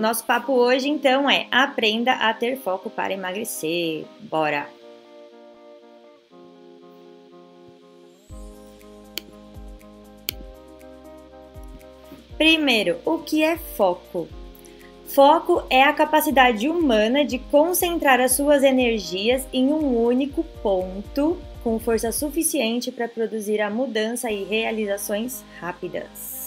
nosso papo hoje então é aprenda a ter foco para emagrecer. Bora! Primeiro, o que é foco? Foco é a capacidade humana de concentrar as suas energias em um único ponto com força suficiente para produzir a mudança e realizações rápidas.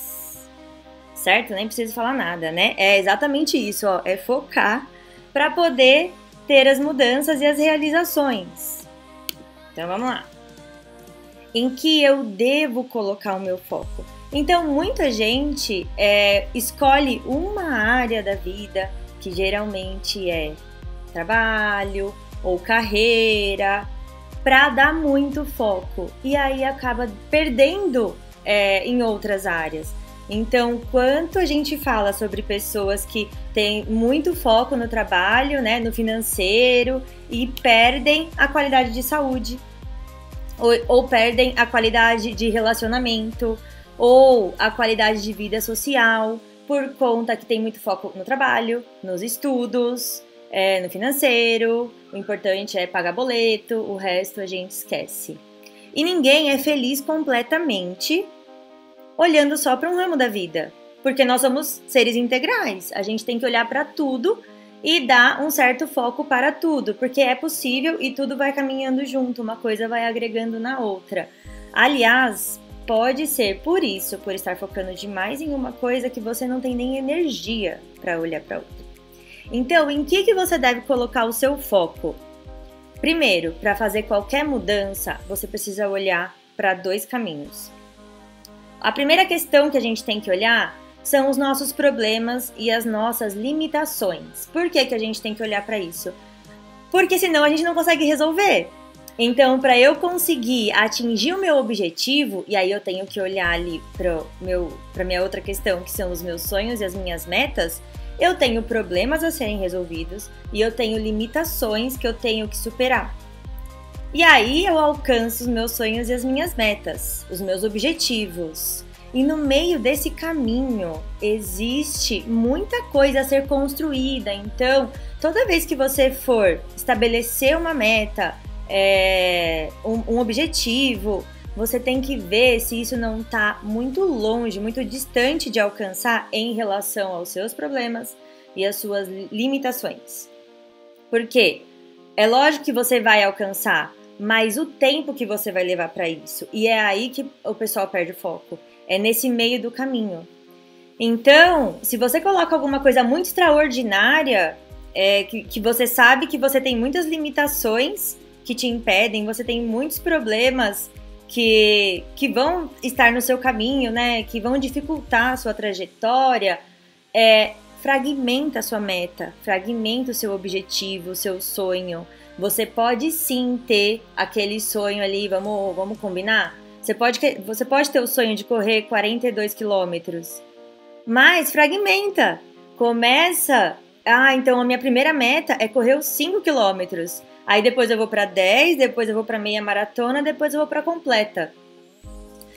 Certo? Nem preciso falar nada, né? É exatamente isso, ó, é focar para poder ter as mudanças e as realizações. Então vamos lá. Em que eu devo colocar o meu foco? Então, muita gente é, escolhe uma área da vida, que geralmente é trabalho ou carreira, para dar muito foco e aí acaba perdendo é, em outras áreas. Então, quanto a gente fala sobre pessoas que têm muito foco no trabalho, né, no financeiro e perdem a qualidade de saúde, ou, ou perdem a qualidade de relacionamento, ou a qualidade de vida social, por conta que tem muito foco no trabalho, nos estudos, é, no financeiro. O importante é pagar boleto, o resto a gente esquece. E ninguém é feliz completamente olhando só para um ramo da vida, porque nós somos seres integrais. A gente tem que olhar para tudo e dar um certo foco para tudo, porque é possível e tudo vai caminhando junto, uma coisa vai agregando na outra. Aliás, Pode ser por isso, por estar focando demais em uma coisa que você não tem nem energia para olhar para outra. Então, em que, que você deve colocar o seu foco? Primeiro, para fazer qualquer mudança, você precisa olhar para dois caminhos. A primeira questão que a gente tem que olhar são os nossos problemas e as nossas limitações. Por que, que a gente tem que olhar para isso? Porque senão a gente não consegue resolver. Então, para eu conseguir atingir o meu objetivo, e aí eu tenho que olhar ali para minha outra questão, que são os meus sonhos e as minhas metas, eu tenho problemas a serem resolvidos e eu tenho limitações que eu tenho que superar. E aí eu alcanço os meus sonhos e as minhas metas, os meus objetivos. E no meio desse caminho existe muita coisa a ser construída. Então, toda vez que você for estabelecer uma meta, é, um, um objetivo, você tem que ver se isso não está muito longe, muito distante de alcançar em relação aos seus problemas e às suas limitações. Porque é lógico que você vai alcançar, mas o tempo que você vai levar para isso. E é aí que o pessoal perde o foco. É nesse meio do caminho. Então, se você coloca alguma coisa muito extraordinária, é, que, que você sabe que você tem muitas limitações que te impedem, você tem muitos problemas que, que vão estar no seu caminho, né? Que vão dificultar a sua trajetória. É, fragmenta a sua meta, fragmenta o seu objetivo, o seu sonho. Você pode sim ter aquele sonho ali, vamos, vamos combinar? Você pode, você pode ter o sonho de correr 42 quilômetros, mas fragmenta. Começa. Ah, então a minha primeira meta é correr os 5 quilômetros. Aí depois eu vou para 10, depois eu vou para meia maratona, depois eu vou para completa.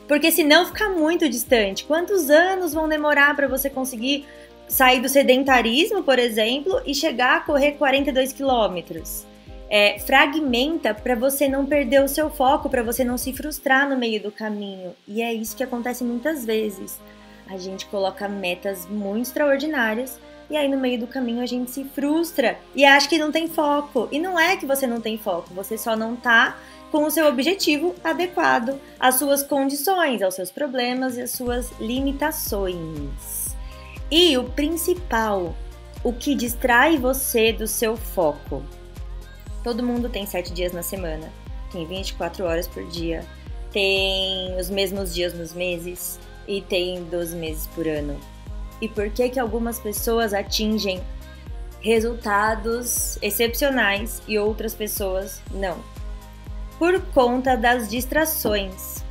Porque senão fica muito distante. Quantos anos vão demorar para você conseguir sair do sedentarismo, por exemplo, e chegar a correr 42 quilômetros? É, fragmenta para você não perder o seu foco, para você não se frustrar no meio do caminho. E é isso que acontece muitas vezes. A gente coloca metas muito extraordinárias, e aí no meio do caminho a gente se frustra e acha que não tem foco. E não é que você não tem foco, você só não tá com o seu objetivo adequado às suas condições, aos seus problemas e às suas limitações. E o principal, o que distrai você do seu foco. Todo mundo tem sete dias na semana, tem 24 horas por dia, tem os mesmos dias nos meses e tem 12 meses por ano e por que que algumas pessoas atingem resultados excepcionais e outras pessoas não. Por conta das distrações.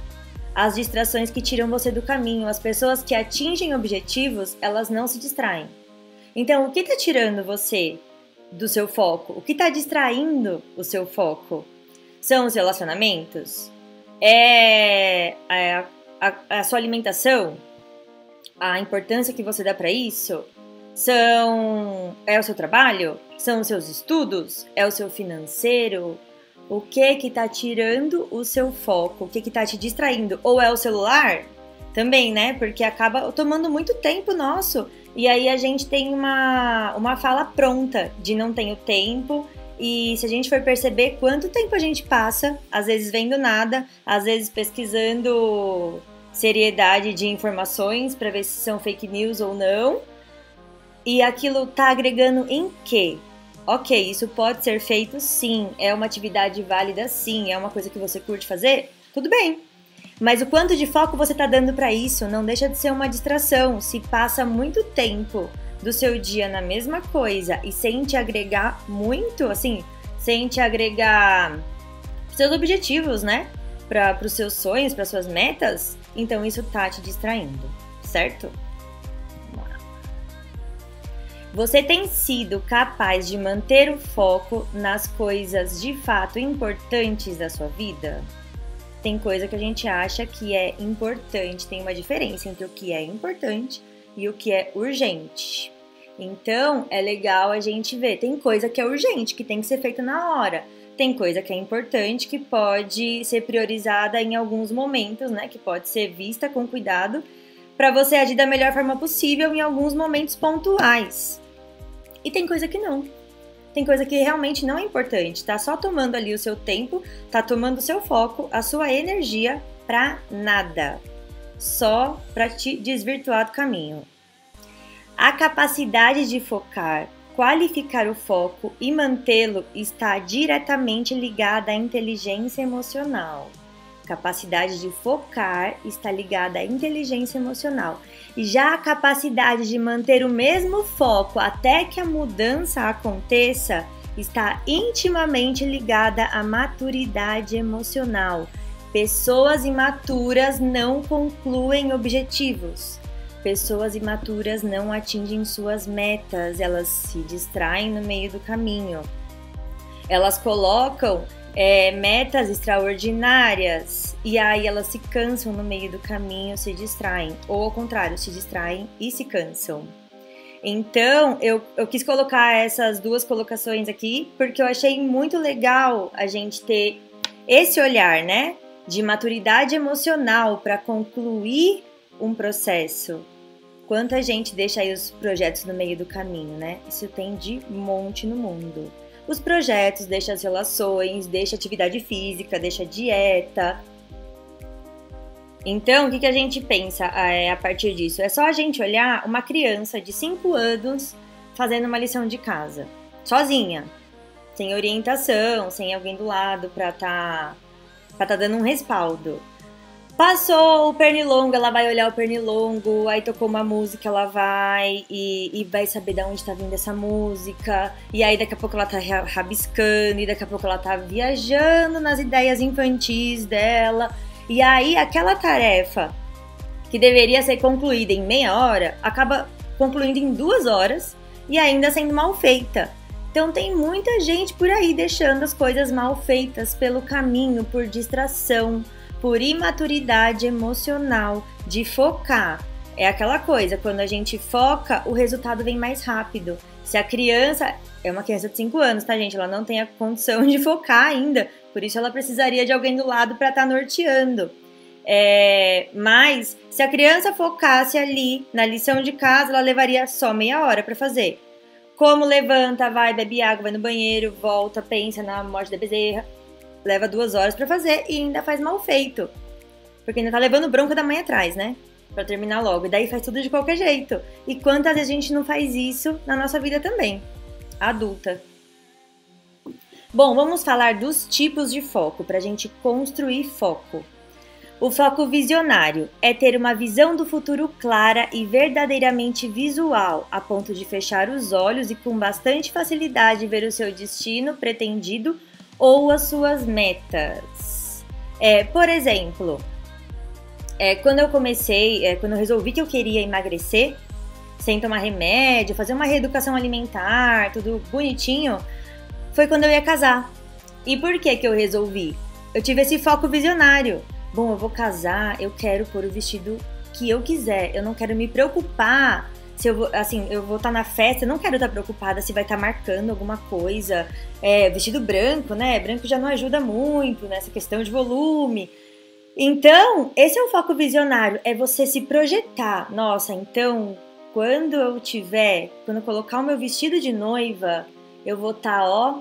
As distrações que tiram você do caminho, as pessoas que atingem objetivos, elas não se distraem. Então, o que está tirando você do seu foco? O que está distraindo o seu foco? São os relacionamentos? É a, a, a sua alimentação? a importância que você dá para isso São é o seu trabalho? São os seus estudos? É o seu financeiro? O que que tá tirando o seu foco? O que que tá te distraindo? Ou é o celular? Também, né? Porque acaba tomando muito tempo nosso. E aí a gente tem uma, uma fala pronta de não tenho tempo. E se a gente for perceber quanto tempo a gente passa, às vezes vendo nada, às vezes pesquisando seriedade de informações para ver se são fake news ou não. E aquilo tá agregando em quê? Ok, isso pode ser feito sim, é uma atividade válida sim, é uma coisa que você curte fazer? Tudo bem. Mas o quanto de foco você está dando para isso não deixa de ser uma distração. Se passa muito tempo do seu dia na mesma coisa e sem te agregar muito, assim, sem te agregar seus objetivos, né? Para os seus sonhos, para suas metas, então isso tá te distraindo, certo? Você tem sido capaz de manter o foco nas coisas de fato importantes da sua vida? Tem coisa que a gente acha que é importante, tem uma diferença entre o que é importante e o que é urgente. Então, é legal a gente ver. Tem coisa que é urgente, que tem que ser feita na hora. Tem coisa que é importante, que pode ser priorizada em alguns momentos, né? Que pode ser vista com cuidado para você agir da melhor forma possível em alguns momentos pontuais. E tem coisa que não. Tem coisa que realmente não é importante, tá só tomando ali o seu tempo, tá tomando o seu foco, a sua energia pra nada. Só para te desvirtuar do caminho. A capacidade de focar, qualificar o foco e mantê-lo está diretamente ligada à inteligência emocional. Capacidade de focar está ligada à inteligência emocional. E já a capacidade de manter o mesmo foco até que a mudança aconteça está intimamente ligada à maturidade emocional. Pessoas imaturas não concluem objetivos. Pessoas imaturas não atingem suas metas, elas se distraem no meio do caminho. Elas colocam é, metas extraordinárias e aí elas se cansam no meio do caminho, se distraem, ou ao contrário, se distraem e se cansam. Então, eu, eu quis colocar essas duas colocações aqui porque eu achei muito legal a gente ter esse olhar, né, de maturidade emocional para concluir um processo. Quanta gente deixa aí os projetos no meio do caminho, né? Isso tem de monte no mundo os projetos, deixa as relações, deixa atividade física, deixa dieta. Então, o que, que a gente pensa é, a partir disso? É só a gente olhar uma criança de 5 anos fazendo uma lição de casa, sozinha, sem orientação, sem alguém do lado para tá, pra tá dando um respaldo. Passou o pernilongo, ela vai olhar o pernilongo, aí tocou uma música, ela vai e, e, vai saber de onde tá vindo essa música. E aí daqui a pouco ela tá rabiscando, e daqui a pouco ela tá viajando nas ideias infantis dela. E aí aquela tarefa que deveria ser concluída em meia hora, acaba concluindo em duas horas e ainda sendo mal feita. Então tem muita gente por aí deixando as coisas mal feitas pelo caminho, por distração por imaturidade emocional, de focar. É aquela coisa, quando a gente foca, o resultado vem mais rápido. Se a criança é uma criança de 5 anos, tá, gente? Ela não tem a condição de focar ainda, por isso ela precisaria de alguém do lado para estar tá norteando. É, mas se a criança focasse ali na lição de casa, ela levaria só meia hora para fazer. Como levanta, vai, bebe água, vai no banheiro, volta, pensa na morte da bezerra leva duas horas para fazer e ainda faz mal feito. Porque ainda tá levando bronca da mãe atrás, né? Pra terminar logo. E daí faz tudo de qualquer jeito. E quantas vezes a gente não faz isso na nossa vida também? Adulta. Bom, vamos falar dos tipos de foco para a gente construir foco. O foco visionário é ter uma visão do futuro clara e verdadeiramente visual, a ponto de fechar os olhos e com bastante facilidade ver o seu destino pretendido ou as suas metas. É, por exemplo, é, quando eu comecei, é, quando eu resolvi que eu queria emagrecer, sem tomar remédio, fazer uma reeducação alimentar, tudo bonitinho, foi quando eu ia casar. E por que que eu resolvi? Eu tive esse foco visionário. Bom, eu vou casar, eu quero pôr o vestido que eu quiser, eu não quero me preocupar se eu vou, assim, eu vou estar tá na festa, não quero estar tá preocupada se vai estar tá marcando alguma coisa. É, vestido branco, né? Branco já não ajuda muito nessa questão de volume. Então, esse é o foco visionário, é você se projetar. Nossa, então, quando eu tiver, quando eu colocar o meu vestido de noiva, eu vou estar, ó,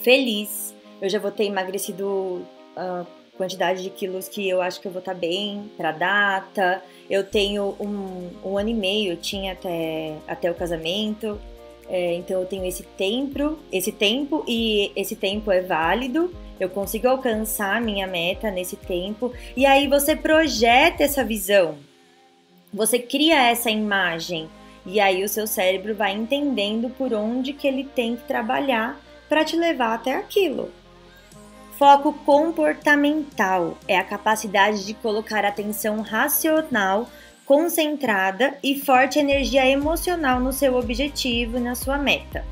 feliz. Eu já vou ter emagrecido a quantidade de quilos que eu acho que eu vou estar tá bem para data. Eu tenho um, um ano e meio, eu tinha até, até o casamento. É, então eu tenho esse tempo, esse tempo e esse tempo é válido. Eu consigo alcançar minha meta nesse tempo. E aí você projeta essa visão. Você cria essa imagem. E aí o seu cérebro vai entendendo por onde que ele tem que trabalhar para te levar até aquilo. Foco comportamental é a capacidade de colocar atenção racional, concentrada e forte energia emocional no seu objetivo e na sua meta.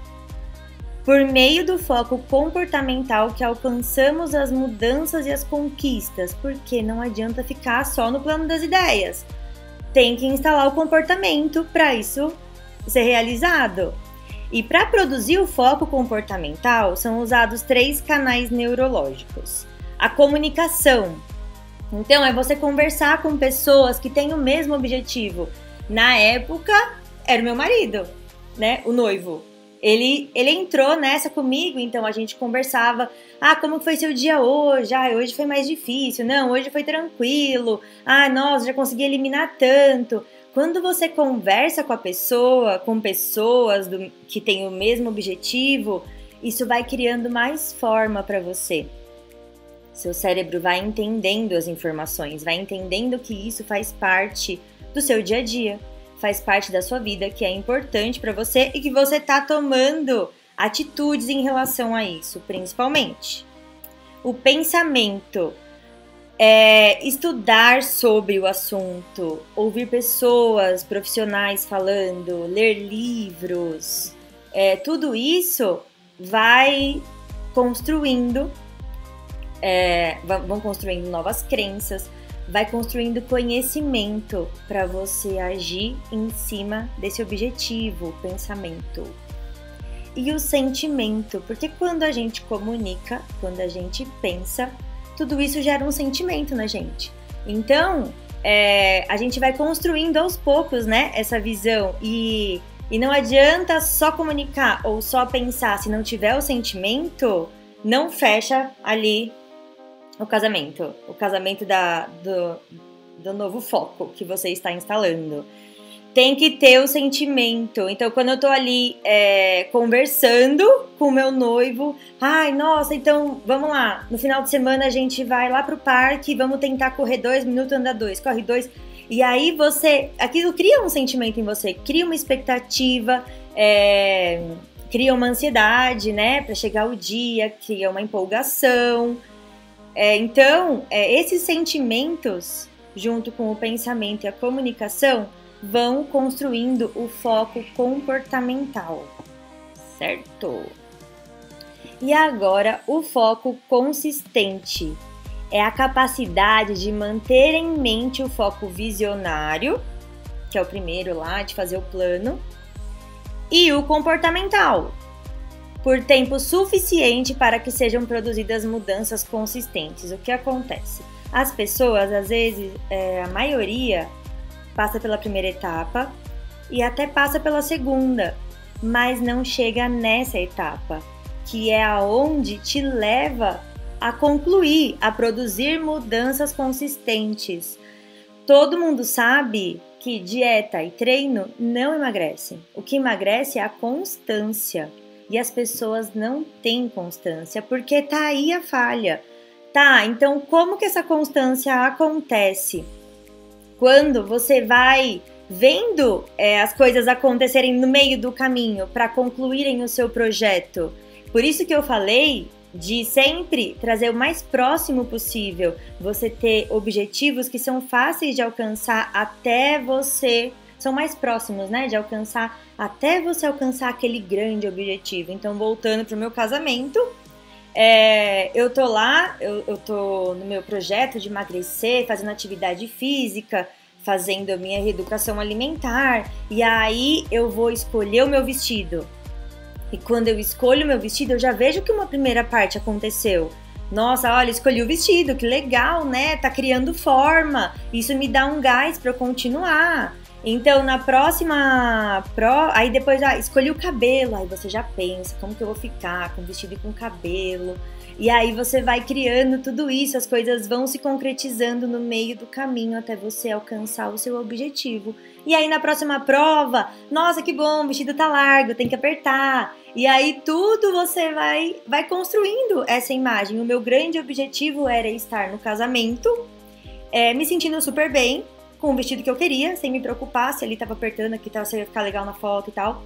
Por meio do foco comportamental que alcançamos as mudanças e as conquistas, porque não adianta ficar só no plano das ideias. Tem que instalar o comportamento para isso ser realizado. E para produzir o foco comportamental, são usados três canais neurológicos: a comunicação. Então, é você conversar com pessoas que têm o mesmo objetivo. Na época, era o meu marido, né? O noivo ele, ele entrou nessa comigo, então a gente conversava. Ah, como foi seu dia hoje? Ah, hoje foi mais difícil. Não, hoje foi tranquilo. Ah, nossa, já consegui eliminar tanto. Quando você conversa com a pessoa, com pessoas do, que têm o mesmo objetivo, isso vai criando mais forma para você. Seu cérebro vai entendendo as informações, vai entendendo que isso faz parte do seu dia a dia faz parte da sua vida, que é importante para você e que você está tomando atitudes em relação a isso, principalmente. O pensamento é estudar sobre o assunto, ouvir pessoas profissionais falando, ler livros, é, tudo isso vai construindo, é, vão construindo novas crenças, vai construindo conhecimento para você agir em cima desse objetivo, pensamento. E o sentimento, porque quando a gente comunica, quando a gente pensa, tudo isso gera um sentimento na gente. Então, é, a gente vai construindo aos poucos, né, essa visão e e não adianta só comunicar ou só pensar, se não tiver o sentimento, não fecha ali o casamento, o casamento da, do, do novo foco que você está instalando. Tem que ter o sentimento. Então, quando eu tô ali é, conversando com o meu noivo, ai, nossa, então vamos lá. No final de semana a gente vai lá pro parque, vamos tentar correr dois minutos, andar dois, corre dois. E aí você, aquilo cria um sentimento em você, cria uma expectativa, é, cria uma ansiedade, né, para chegar o dia, cria uma empolgação. É, então, é, esses sentimentos, junto com o pensamento e a comunicação, vão construindo o foco comportamental, certo? E agora, o foco consistente é a capacidade de manter em mente o foco visionário, que é o primeiro lá, de fazer o plano, e o comportamental, por tempo suficiente para que sejam produzidas mudanças consistentes. O que acontece? As pessoas, às vezes, é, a maioria, passa pela primeira etapa e até passa pela segunda, mas não chega nessa etapa, que é aonde te leva a concluir, a produzir mudanças consistentes. Todo mundo sabe que dieta e treino não emagrecem. O que emagrece é a constância e as pessoas não têm constância, porque tá aí a falha. Tá, então como que essa constância acontece? Quando você vai vendo é, as coisas acontecerem no meio do caminho para concluírem o seu projeto. Por isso que eu falei de sempre trazer o mais próximo possível, você ter objetivos que são fáceis de alcançar até você são mais próximos, né, de alcançar até você alcançar aquele grande objetivo. Então, voltando para o meu casamento, é, eu tô lá, eu, eu tô no meu projeto de emagrecer, fazendo atividade física, fazendo a minha reeducação alimentar. E aí eu vou escolher o meu vestido. E quando eu escolho o meu vestido, eu já vejo que uma primeira parte aconteceu. Nossa, olha, escolhi o vestido, que legal, né? Tá criando forma. Isso me dá um gás para continuar. Então, na próxima pro, aí depois ah, escolhi o cabelo, aí você já pensa como que eu vou ficar com vestido e com cabelo. E aí você vai criando tudo isso, as coisas vão se concretizando no meio do caminho até você alcançar o seu objetivo. E aí na próxima prova, nossa, que bom, o vestido tá largo, tem que apertar. E aí tudo você vai vai construindo essa imagem. O meu grande objetivo era estar no casamento, é, me sentindo super bem, com o vestido que eu queria, sem me preocupar se ele tava apertando aqui, tá, se ia ficar legal na foto e tal.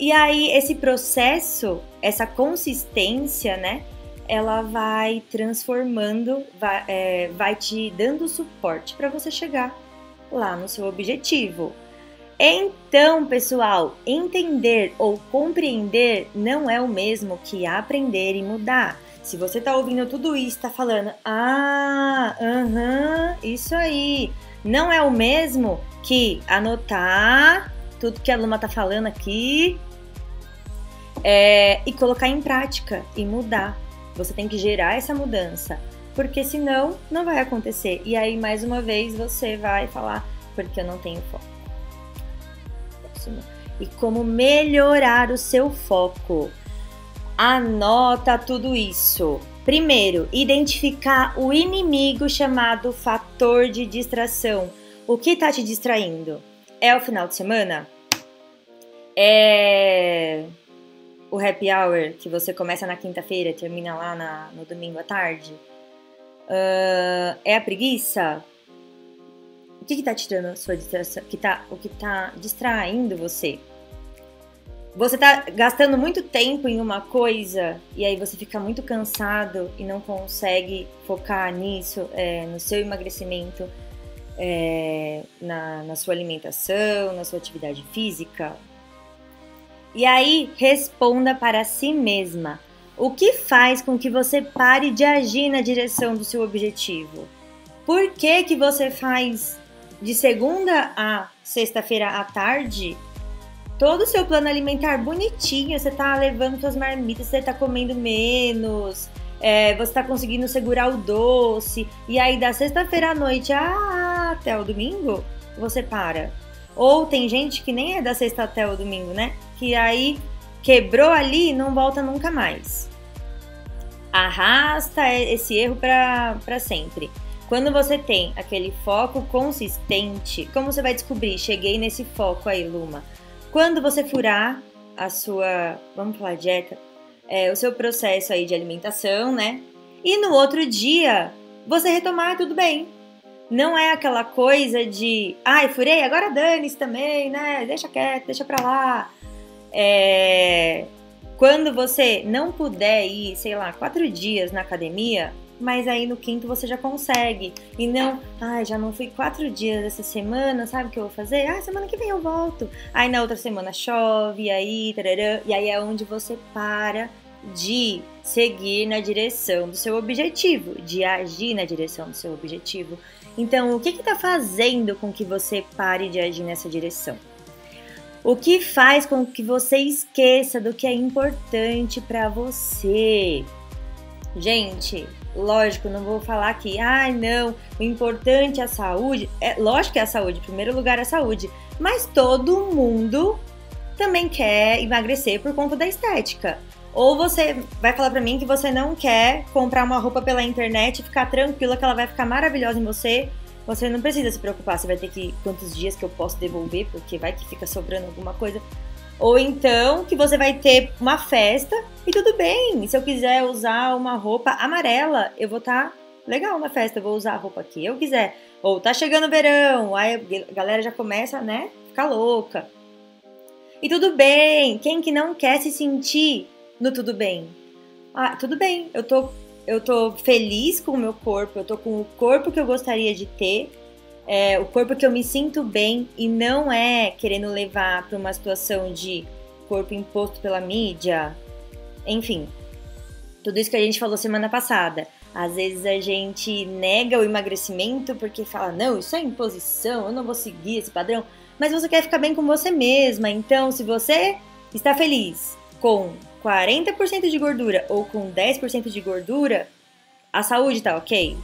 E aí, esse processo, essa consistência, né? Ela vai transformando, vai, é, vai te dando suporte para você chegar lá no seu objetivo. Então, pessoal, entender ou compreender não é o mesmo que aprender e mudar. Se você tá ouvindo tudo isso, tá falando, ah, aham, isso aí, não é o mesmo que anotar tudo que a Luma tá falando aqui é, e colocar em prática e mudar. Você tem que gerar essa mudança, porque senão não vai acontecer. E aí, mais uma vez, você vai falar, porque eu não tenho foco. E como melhorar o seu foco? Anota tudo isso. Primeiro, identificar o inimigo chamado fator de distração. O que está te distraindo? É o final de semana? É o happy hour que você começa na quinta-feira e termina lá na, no domingo à tarde? Uh, é a preguiça? O que, está tirando sua distração? Tá, o que está distraindo você? Você está gastando muito tempo em uma coisa e aí você fica muito cansado e não consegue focar nisso, é, no seu emagrecimento, é, na, na sua alimentação, na sua atividade física, e aí, responda para si mesma. O que faz com que você pare de agir na direção do seu objetivo? Por que que você faz de segunda a sexta-feira à tarde todo o seu plano alimentar bonitinho? Você tá levando suas marmitas, você tá comendo menos, é, você tá conseguindo segurar o doce, e aí da sexta-feira à noite até o domingo, você para. Ou tem gente que nem é da sexta até o domingo, né? que aí quebrou ali e não volta nunca mais. Arrasta esse erro para sempre. Quando você tem aquele foco consistente, como você vai descobrir? Cheguei nesse foco aí, Luma. Quando você furar a sua, vamos falar dieta, é, o seu processo aí de alimentação, né? E no outro dia você retomar tudo bem. Não é aquela coisa de, ai, furei, agora dane-se também, né? Deixa quieto, deixa pra lá. É, quando você não puder ir, sei lá, quatro dias na academia, mas aí no quinto você já consegue. E não, ai, ah, já não fui quatro dias essa semana, sabe o que eu vou fazer? Ah, semana que vem eu volto. Aí na outra semana chove, aí, tarará, e aí é onde você para de seguir na direção do seu objetivo, de agir na direção do seu objetivo. Então, o que está fazendo com que você pare de agir nessa direção? O que faz com que você esqueça do que é importante para você? Gente, lógico, não vou falar que, ai ah, não, o importante é a saúde. É, lógico que é a saúde, em primeiro lugar é a saúde. Mas todo mundo também quer emagrecer por conta da estética. Ou você vai falar para mim que você não quer comprar uma roupa pela internet e ficar tranquila que ela vai ficar maravilhosa em você você não precisa se preocupar, você vai ter que quantos dias que eu posso devolver, porque vai que fica sobrando alguma coisa. Ou então que você vai ter uma festa e tudo bem. Se eu quiser usar uma roupa amarela, eu vou estar tá legal na festa, eu vou usar a roupa que eu quiser. Ou tá chegando o verão, aí a galera já começa, né, ficar louca. E tudo bem, quem que não quer se sentir no tudo bem? Ah, tudo bem, eu tô eu tô feliz com o meu corpo, eu tô com o corpo que eu gostaria de ter, é, o corpo que eu me sinto bem e não é querendo levar para uma situação de corpo imposto pela mídia, enfim, tudo isso que a gente falou semana passada. Às vezes a gente nega o emagrecimento porque fala, não, isso é imposição, eu não vou seguir esse padrão. Mas você quer ficar bem com você mesma. Então, se você está feliz com 40% de gordura ou com 10% de gordura, a saúde tá ok.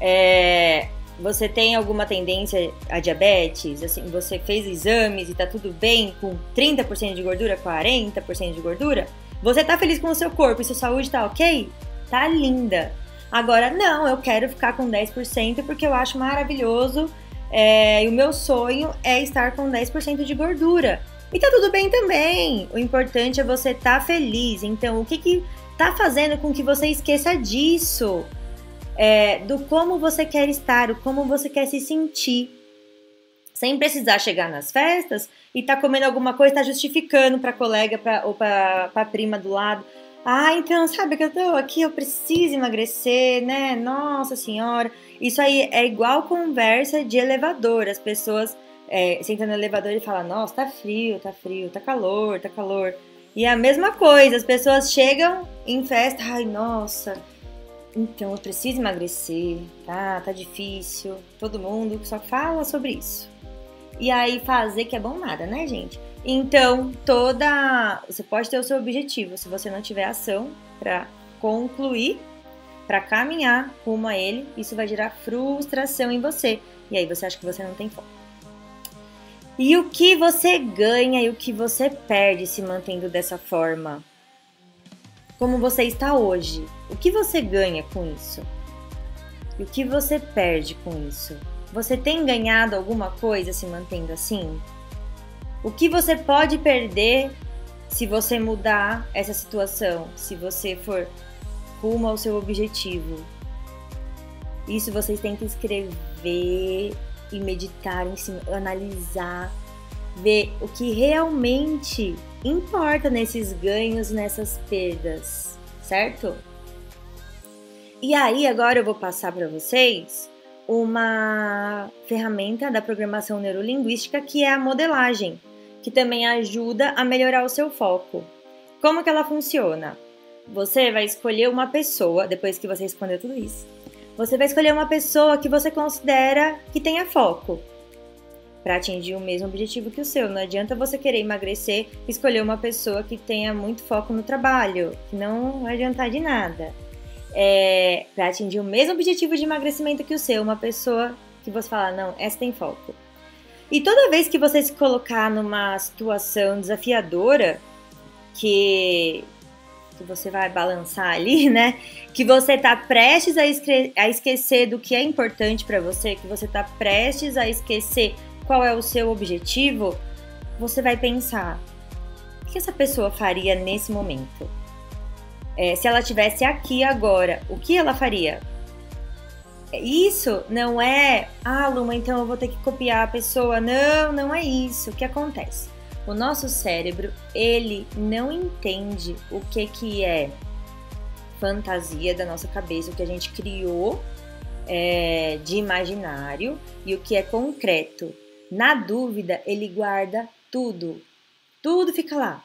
É, você tem alguma tendência a diabetes, assim, você fez exames e tá tudo bem com 30% de gordura, 40% de gordura, você tá feliz com o seu corpo e sua saúde tá ok? Tá linda. Agora, não, eu quero ficar com 10% porque eu acho maravilhoso é, e o meu sonho é estar com 10% de gordura. E tá tudo bem também. O importante é você estar tá feliz. Então, o que que tá fazendo com que você esqueça disso? É, do como você quer estar, o como você quer se sentir. Sem precisar chegar nas festas e tá comendo alguma coisa, tá justificando pra colega pra, ou pra, prima do lado. Ah, então, sabe que eu tô aqui, eu preciso emagrecer, né? Nossa senhora. Isso aí é igual conversa de elevador. As pessoas é, sentam no elevador e falam, nossa, tá frio, tá frio, tá calor, tá calor. E é a mesma coisa, as pessoas chegam em festa, ai, nossa, então eu preciso emagrecer, tá? Tá difícil. Todo mundo só fala sobre isso. E aí fazer que é bom nada, né, gente? Então, toda. Você pode ter o seu objetivo. Se você não tiver ação para concluir, para caminhar rumo a ele, isso vai gerar frustração em você. E aí você acha que você não tem foco. E o que você ganha e o que você perde se mantendo dessa forma? Como você está hoje? O que você ganha com isso? E o que você perde com isso? Você tem ganhado alguma coisa se mantendo assim? O que você pode perder se você mudar essa situação, se você for rumo ao seu objetivo? Isso vocês têm que escrever e meditar em cima, analisar, ver o que realmente importa nesses ganhos, nessas perdas, certo? E aí agora eu vou passar para vocês uma ferramenta da programação neurolinguística que é a modelagem que também ajuda a melhorar o seu foco. Como que ela funciona? Você vai escolher uma pessoa, depois que você respondeu tudo isso, você vai escolher uma pessoa que você considera que tenha foco para atingir o mesmo objetivo que o seu. Não adianta você querer emagrecer e escolher uma pessoa que tenha muito foco no trabalho, que não vai adiantar de nada. É, para atingir o mesmo objetivo de emagrecimento que o seu, uma pessoa que você fala, não, essa tem foco. E toda vez que você se colocar numa situação desafiadora, que, que você vai balançar ali, né? Que você tá prestes a, a esquecer do que é importante para você, que você tá prestes a esquecer qual é o seu objetivo, você vai pensar: o que essa pessoa faria nesse momento? É, se ela tivesse aqui agora, o que ela faria? Isso não é, ah, Luma, então eu vou ter que copiar a pessoa. Não, não é isso. O que acontece? O nosso cérebro, ele não entende o que, que é fantasia da nossa cabeça, o que a gente criou é, de imaginário e o que é concreto. Na dúvida, ele guarda tudo. Tudo fica lá.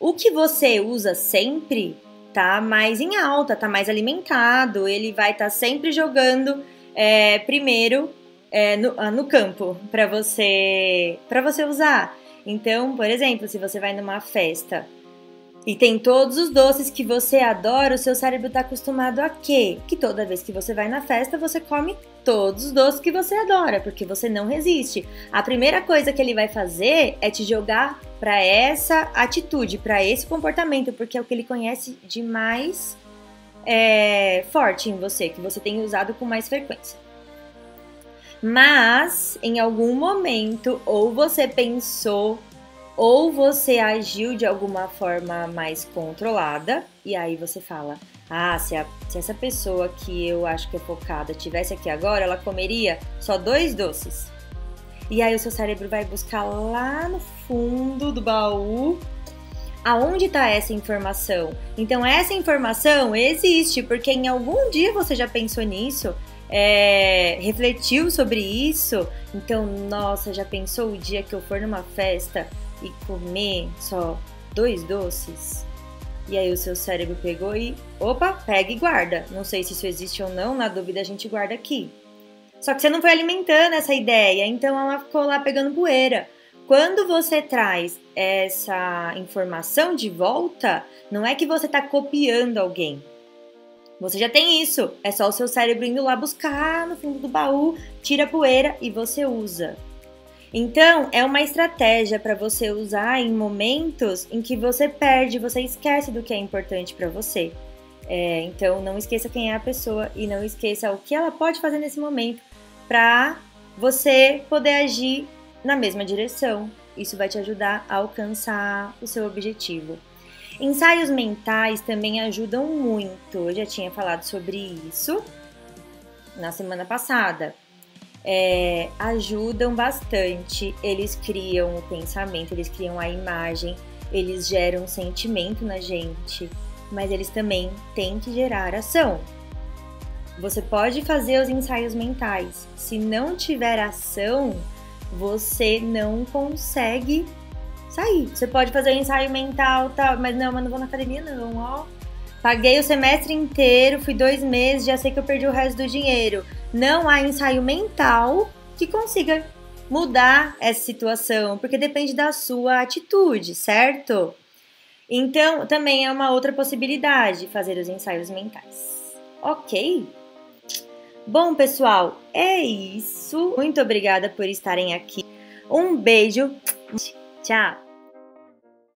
O que você usa sempre tá mais em alta, tá mais alimentado, ele vai estar tá sempre jogando é, primeiro é, no, ah, no campo para você para você usar. Então, por exemplo, se você vai numa festa e tem todos os doces que você adora, o seu cérebro está acostumado a quê? Que toda vez que você vai na festa, você come todos os doces que você adora, porque você não resiste. A primeira coisa que ele vai fazer é te jogar para essa atitude, para esse comportamento, porque é o que ele conhece de mais é, forte em você, que você tem usado com mais frequência. Mas em algum momento, ou você pensou ou você agiu de alguma forma mais controlada, e aí você fala: ah, se, a, se, essa pessoa que eu acho que é focada tivesse aqui agora, ela comeria só dois doces. E aí o seu cérebro vai buscar lá no fundo do baú aonde está essa informação. Então essa informação existe porque em algum dia você já pensou nisso, é, refletiu sobre isso. Então, nossa, já pensou o dia que eu for numa festa e comer só dois doces? E aí o seu cérebro pegou e, opa, pega e guarda. Não sei se isso existe ou não, na dúvida a gente guarda aqui. Só que você não foi alimentando essa ideia, então ela ficou lá pegando poeira. Quando você traz essa informação de volta, não é que você está copiando alguém. Você já tem isso. É só o seu cérebro indo lá buscar no fundo do baú, tira a poeira e você usa. Então, é uma estratégia para você usar em momentos em que você perde, você esquece do que é importante para você. É, então, não esqueça quem é a pessoa e não esqueça o que ela pode fazer nesse momento para você poder agir na mesma direção. Isso vai te ajudar a alcançar o seu objetivo. Ensaios mentais também ajudam muito. Eu já tinha falado sobre isso na semana passada é, ajudam bastante. Eles criam o pensamento, eles criam a imagem, eles geram sentimento na gente, mas eles também têm que gerar ação. Você pode fazer os ensaios mentais. Se não tiver ação, você não consegue sair. Você pode fazer o ensaio mental, tá, mas não, mas não vou na academia não, ó. Paguei o semestre inteiro, fui dois meses, já sei que eu perdi o resto do dinheiro não há ensaio mental que consiga mudar essa situação, porque depende da sua atitude, certo? Então, também é uma outra possibilidade fazer os ensaios mentais. Ok? Bom, pessoal, é isso. Muito obrigada por estarem aqui. Um beijo. Tchau.